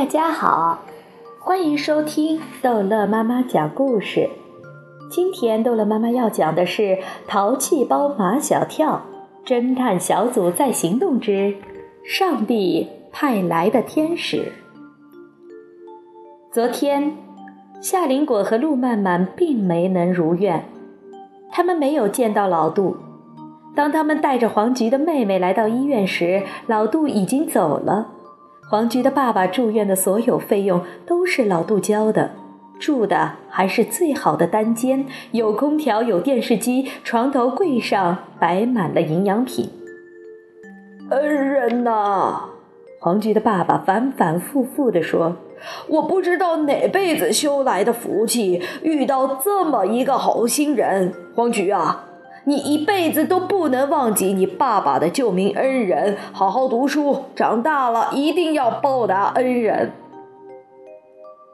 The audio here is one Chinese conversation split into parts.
大家好，欢迎收听逗乐妈妈讲故事。今天逗乐妈妈要讲的是《淘气包马小跳》侦探小组在行动之上帝派来的天使。昨天，夏林果和陆曼曼并没能如愿，他们没有见到老杜。当他们带着黄菊的妹妹来到医院时，老杜已经走了。黄菊的爸爸住院的所有费用都是老杜交的，住的还是最好的单间，有空调，有电视机，床头柜上摆满了营养品。恩人呐，黄菊的爸爸反反复复地说：“我不知道哪辈子修来的福气，遇到这么一个好心人，黄菊啊。”你一辈子都不能忘记你爸爸的救命恩人，好好读书，长大了一定要报答恩人。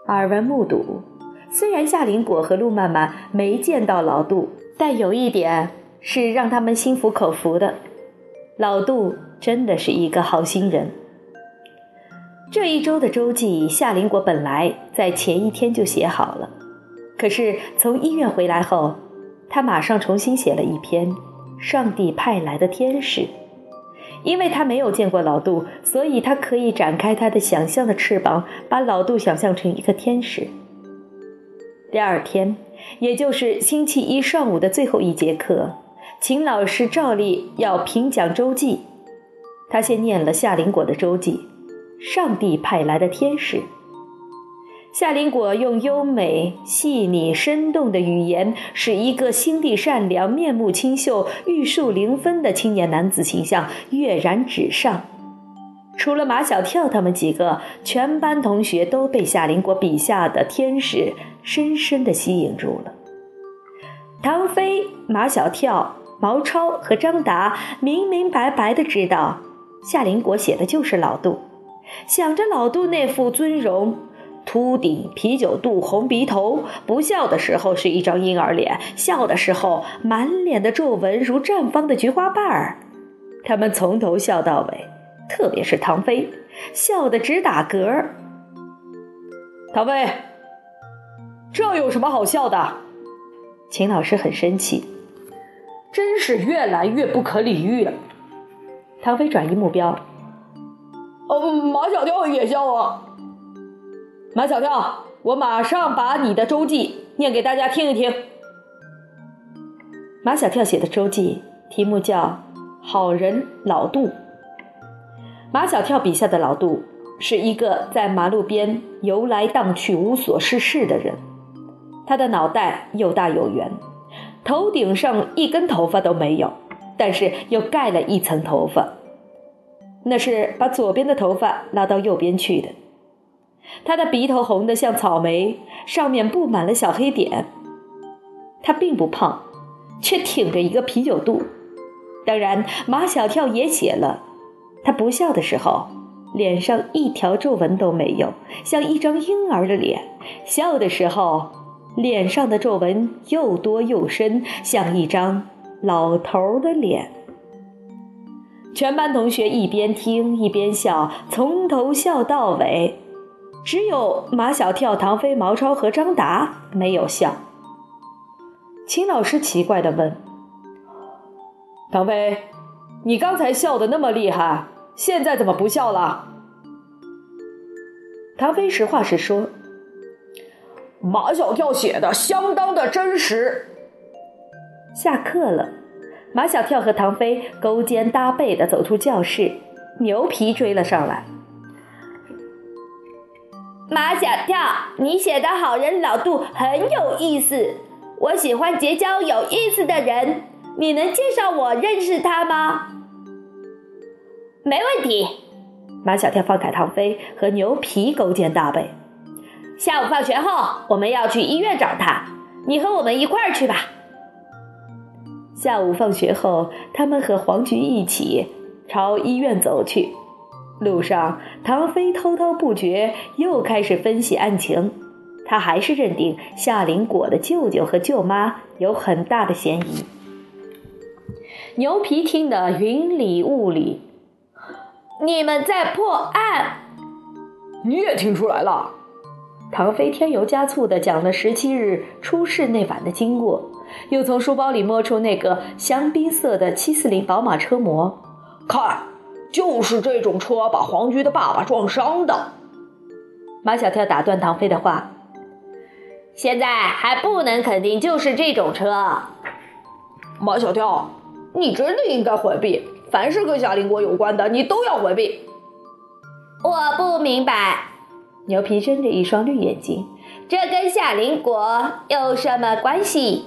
耳闻目睹，虽然夏林果和陆曼曼没见到老杜，但有一点是让他们心服口服的：老杜真的是一个好心人。这一周的周记，夏林果本来在前一天就写好了，可是从医院回来后。他马上重新写了一篇《上帝派来的天使》，因为他没有见过老杜，所以他可以展开他的想象的翅膀，把老杜想象成一个天使。第二天，也就是星期一上午的最后一节课，秦老师照例要评讲周记。他先念了夏林果的周记，《上帝派来的天使》。夏林果用优美、细腻、生动的语言，使一个心地善良、面目清秀、玉树临风的青年男子形象跃然纸上。除了马小跳他们几个，全班同学都被夏林果笔下的天使深深地吸引住了。唐飞、马小跳、毛超和张达明明白白地知道，夏林果写的就是老杜，想着老杜那副尊容。秃顶、啤酒肚、红鼻头，不笑的时候是一张婴儿脸，笑的时候满脸的皱纹如绽放的菊花瓣儿。他们从头笑到尾，特别是唐飞，笑得直打嗝。唐飞，这有什么好笑的？秦老师很生气，真是越来越不可理喻了。唐飞转移目标，哦，马小跳也笑啊。马小跳，我马上把你的周记念给大家听一听。马小跳写的周记题目叫《好人老杜》。马小跳笔下的老杜是一个在马路边游来荡去、无所事事的人。他的脑袋又大又圆，头顶上一根头发都没有，但是又盖了一层头发，那是把左边的头发拉到右边去的。他的鼻头红得像草莓，上面布满了小黑点。他并不胖，却挺着一个啤酒肚。当然，马小跳也写了，他不笑的时候，脸上一条皱纹都没有，像一张婴儿的脸；笑的时候，脸上的皱纹又多又深，像一张老头的脸。全班同学一边听一边笑，从头笑到尾。只有马小跳、唐飞、毛超和张达没有笑。秦老师奇怪地问：“唐飞，你刚才笑得那么厉害，现在怎么不笑了？”唐飞实话实说：“马小跳写的相当的真实。”下课了，马小跳和唐飞勾肩搭背地走出教室，牛皮追了上来。马小跳，你写的好人老杜很有意思，我喜欢结交有意思的人，你能介绍我认识他吗？没问题。马小跳放开唐飞和牛皮勾肩搭背。下午放学后我们要去医院找他，你和我们一块儿去吧。下午放学后，他们和黄菊一起朝医院走去。路上，唐飞滔滔不绝，又开始分析案情。他还是认定夏林果的舅舅和舅妈有很大的嫌疑。牛皮听得云里雾里。你们在破案？你也听出来了？唐飞添油加醋地讲了十七日出事那晚的经过，又从书包里摸出那个香槟色的七四零宝马车模，看，就是这种车把黄菊的爸爸撞伤的。马小跳打断唐飞的话：“现在还不能肯定就是这种车。”马小跳，你真的应该回避，凡是跟夏林果有关的，你都要回避。我不明白。牛皮睁着一双绿眼睛，这跟夏林国有什么关系？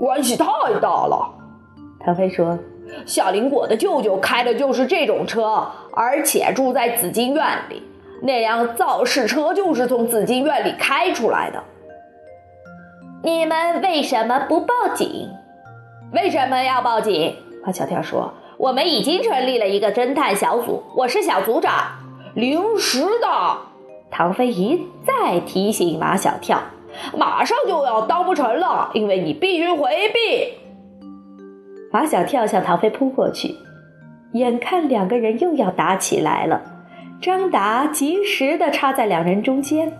关系太大了。唐飞说：“小林果的舅舅开的就是这种车，而且住在紫金院里，那辆造势车就是从紫金院里开出来的。你们为什么不报警？为什么要报警？”马小跳说：“我们已经成立了一个侦探小组，我是小组长，临时的。”唐飞一再提醒马小跳：“马上就要当不成了，因为你必须回避。”马小跳向唐飞扑过去，眼看两个人又要打起来了，张达及时的插在两人中间。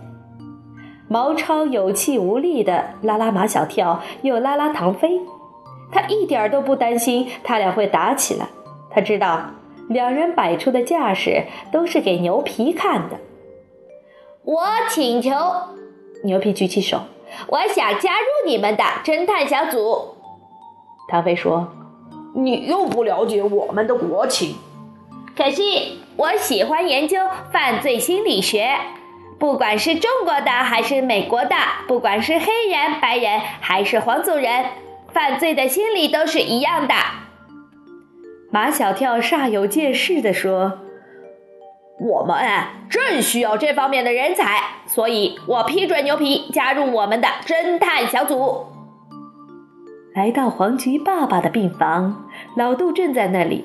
毛超有气无力的拉拉马小跳，又拉拉唐飞，他一点都不担心他俩会打起来。他知道两人摆出的架势都是给牛皮看的。我请求，牛皮举起手，我想加入你们的侦探小组。唐飞说：“你又不了解我们的国情。可是我喜欢研究犯罪心理学，不管是中国的还是美国的，不管是黑人、白人还是黄种人，犯罪的心理都是一样的。”马小跳煞有介事地说。我们正需要这方面的人才，所以我批准牛皮加入我们的侦探小组。来到黄菊爸爸的病房，老杜正在那里。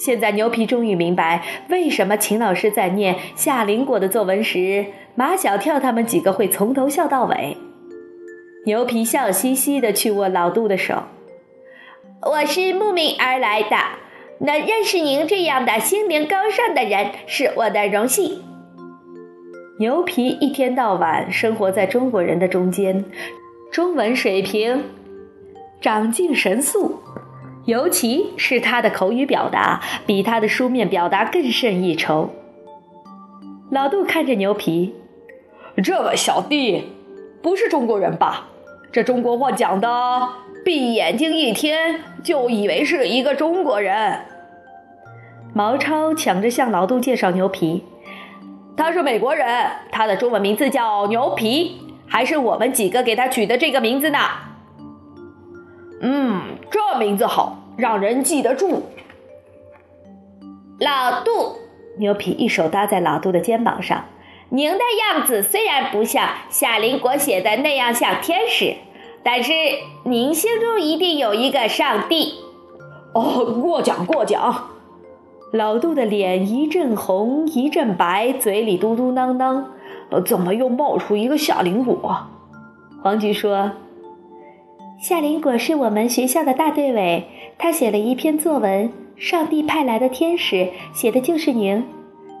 现在牛皮终于明白，为什么秦老师在念夏林果的作文时，马小跳他们几个会从头笑到尾。牛皮笑嘻嘻地去握老杜的手：“我是慕名而来的。”能认识您这样的心灵高尚的人是我的荣幸。牛皮一天到晚生活在中国人的中间，中文水平长进神速，尤其是他的口语表达比他的书面表达更胜一筹。老杜看着牛皮，这位小弟不是中国人吧？这中国话讲的。闭眼睛一天就以为是一个中国人。毛超抢着向老杜介绍牛皮，他是美国人，他的中文名字叫牛皮，还是我们几个给他取的这个名字呢？嗯，这名字好，让人记得住。老杜，牛皮一手搭在老杜的肩膀上，您的样子虽然不像夏林果写的那样像天使。但是您心中一定有一个上帝，哦，过奖过奖。老杜的脸一阵红一阵白，嘴里嘟嘟囔囔，怎么又冒出一个夏林果？黄菊说：“夏林果是我们学校的大队委，他写了一篇作文，《上帝派来的天使》，写的就是您。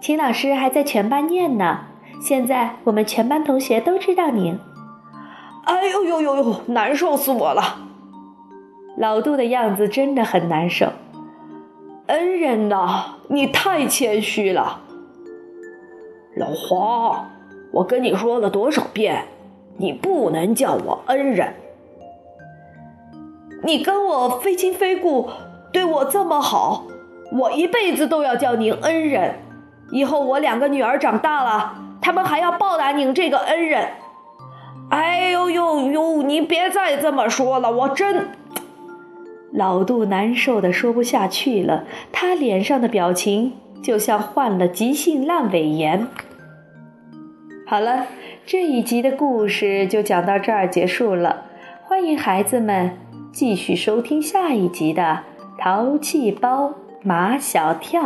秦老师还在全班念呢，现在我们全班同学都知道您。”哎呦呦呦呦，难受死我了！老杜的样子真的很难受。恩人呐，你太谦虚了。老黄，我跟你说了多少遍，你不能叫我恩人。你跟我非亲非故，对我这么好，我一辈子都要叫您恩人。以后我两个女儿长大了，他们还要报答您这个恩人。哎呦呦呦！您别再这么说了，我真……老杜难受的说不下去了，他脸上的表情就像患了急性阑尾炎。好了，这一集的故事就讲到这儿结束了，欢迎孩子们继续收听下一集的《淘气包马小跳》。